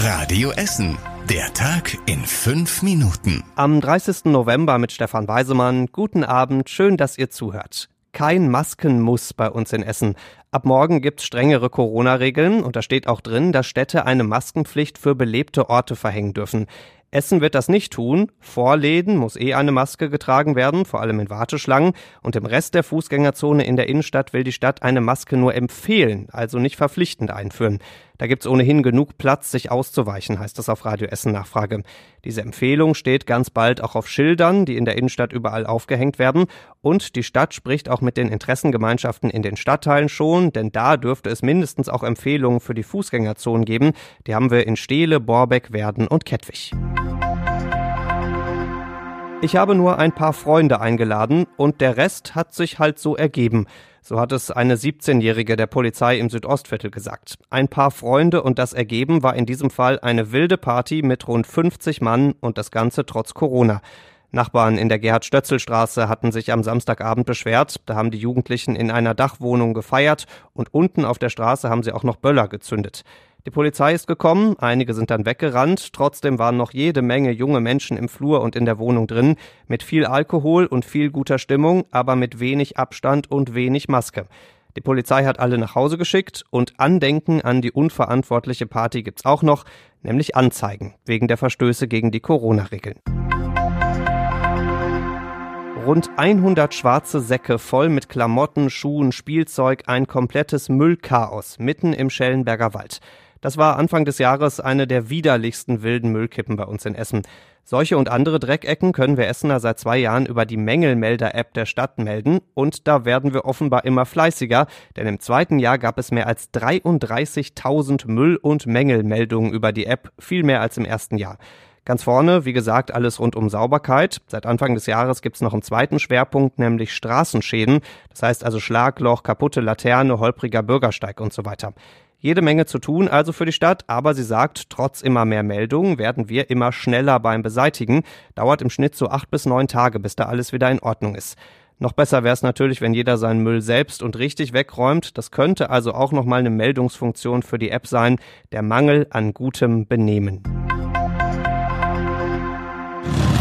Radio Essen. Der Tag in fünf Minuten. Am 30. November mit Stefan Weisemann. Guten Abend, schön, dass ihr zuhört. Kein Maskenmuss bei uns in Essen. Ab morgen gibt's strengere Corona-Regeln und da steht auch drin, dass Städte eine Maskenpflicht für belebte Orte verhängen dürfen. Essen wird das nicht tun. Vor Läden muss eh eine Maske getragen werden, vor allem in Warteschlangen. Und im Rest der Fußgängerzone in der Innenstadt will die Stadt eine Maske nur empfehlen, also nicht verpflichtend einführen. Da gibt's ohnehin genug Platz, sich auszuweichen, heißt es auf Radio Essen Nachfrage. Diese Empfehlung steht ganz bald auch auf Schildern, die in der Innenstadt überall aufgehängt werden. Und die Stadt spricht auch mit den Interessengemeinschaften in den Stadtteilen schon, denn da dürfte es mindestens auch Empfehlungen für die Fußgängerzonen geben. Die haben wir in Steele, Borbeck, Werden und Kettwig. Ich habe nur ein paar Freunde eingeladen und der Rest hat sich halt so ergeben. So hat es eine 17-Jährige der Polizei im Südostviertel gesagt. Ein paar Freunde und das Ergeben war in diesem Fall eine wilde Party mit rund 50 Mann und das Ganze trotz Corona. Nachbarn in der Gerhard-Stötzel-Straße hatten sich am Samstagabend beschwert. Da haben die Jugendlichen in einer Dachwohnung gefeiert und unten auf der Straße haben sie auch noch Böller gezündet. Die Polizei ist gekommen, einige sind dann weggerannt, trotzdem waren noch jede Menge junge Menschen im Flur und in der Wohnung drin, mit viel Alkohol und viel guter Stimmung, aber mit wenig Abstand und wenig Maske. Die Polizei hat alle nach Hause geschickt und Andenken an die unverantwortliche Party gibt's auch noch, nämlich Anzeigen wegen der Verstöße gegen die Corona-Regeln. Rund 100 schwarze Säcke voll mit Klamotten, Schuhen, Spielzeug, ein komplettes Müllchaos mitten im Schellenberger Wald. Das war Anfang des Jahres eine der widerlichsten wilden Müllkippen bei uns in Essen. Solche und andere Dreckecken können wir Essener seit zwei Jahren über die Mängelmelder-App der Stadt melden und da werden wir offenbar immer fleißiger, denn im zweiten Jahr gab es mehr als 33.000 Müll- und Mängelmeldungen über die App, viel mehr als im ersten Jahr. Ganz vorne, wie gesagt, alles rund um Sauberkeit. Seit Anfang des Jahres gibt's noch einen zweiten Schwerpunkt, nämlich Straßenschäden. Das heißt also Schlagloch, kaputte Laterne, holpriger Bürgersteig und so weiter. Jede Menge zu tun also für die Stadt, aber sie sagt, trotz immer mehr Meldungen werden wir immer schneller beim Beseitigen. Dauert im Schnitt so acht bis neun Tage, bis da alles wieder in Ordnung ist. Noch besser wäre es natürlich, wenn jeder seinen Müll selbst und richtig wegräumt. Das könnte also auch nochmal eine Meldungsfunktion für die App sein, der Mangel an gutem Benehmen.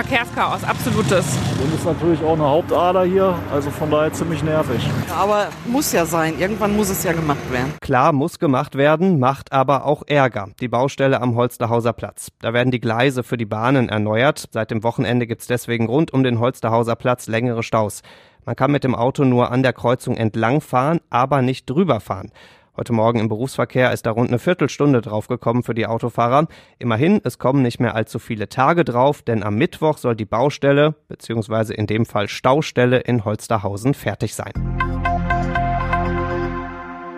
Verkehrschaos, absolutes. Und ist natürlich auch eine Hauptader hier, also von daher ziemlich nervig. Aber muss ja sein, irgendwann muss es ja gemacht werden. Klar, muss gemacht werden, macht aber auch Ärger. Die Baustelle am Holsterhauser Platz. Da werden die Gleise für die Bahnen erneuert. Seit dem Wochenende gibt's deswegen rund um den Holsterhauser Platz längere Staus. Man kann mit dem Auto nur an der Kreuzung entlang fahren, aber nicht drüber fahren. Heute Morgen im Berufsverkehr ist da rund eine Viertelstunde draufgekommen für die Autofahrer. Immerhin, es kommen nicht mehr allzu viele Tage drauf, denn am Mittwoch soll die Baustelle, beziehungsweise in dem Fall Staustelle in Holsterhausen fertig sein.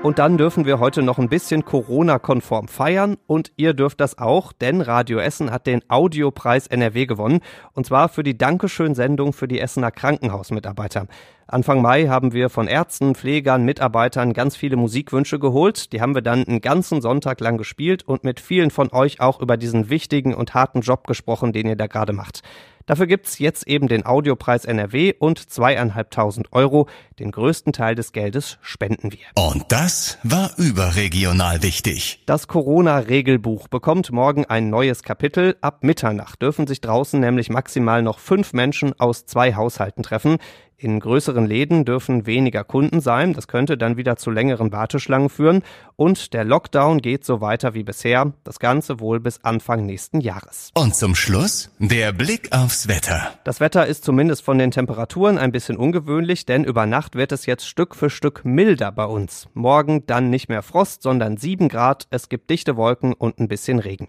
Und dann dürfen wir heute noch ein bisschen Corona-konform feiern und ihr dürft das auch, denn Radio Essen hat den Audiopreis NRW gewonnen und zwar für die Dankeschön-Sendung für die Essener Krankenhausmitarbeiter. Anfang Mai haben wir von Ärzten, Pflegern, Mitarbeitern ganz viele Musikwünsche geholt. Die haben wir dann einen ganzen Sonntag lang gespielt und mit vielen von euch auch über diesen wichtigen und harten Job gesprochen, den ihr da gerade macht. Dafür gibt's jetzt eben den Audiopreis NRW und zweieinhalbtausend Euro. Den größten Teil des Geldes spenden wir. Und das war überregional wichtig. Das Corona-Regelbuch bekommt morgen ein neues Kapitel. Ab Mitternacht dürfen sich draußen nämlich maximal noch fünf Menschen aus zwei Haushalten treffen. In größeren Läden dürfen weniger Kunden sein. Das könnte dann wieder zu längeren Warteschlangen führen. Und der Lockdown geht so weiter wie bisher. Das Ganze wohl bis Anfang nächsten Jahres. Und zum Schluss der Blick aufs Wetter. Das Wetter ist zumindest von den Temperaturen ein bisschen ungewöhnlich, denn über Nacht wird es jetzt Stück für Stück milder bei uns. Morgen dann nicht mehr Frost, sondern sieben Grad. Es gibt dichte Wolken und ein bisschen Regen.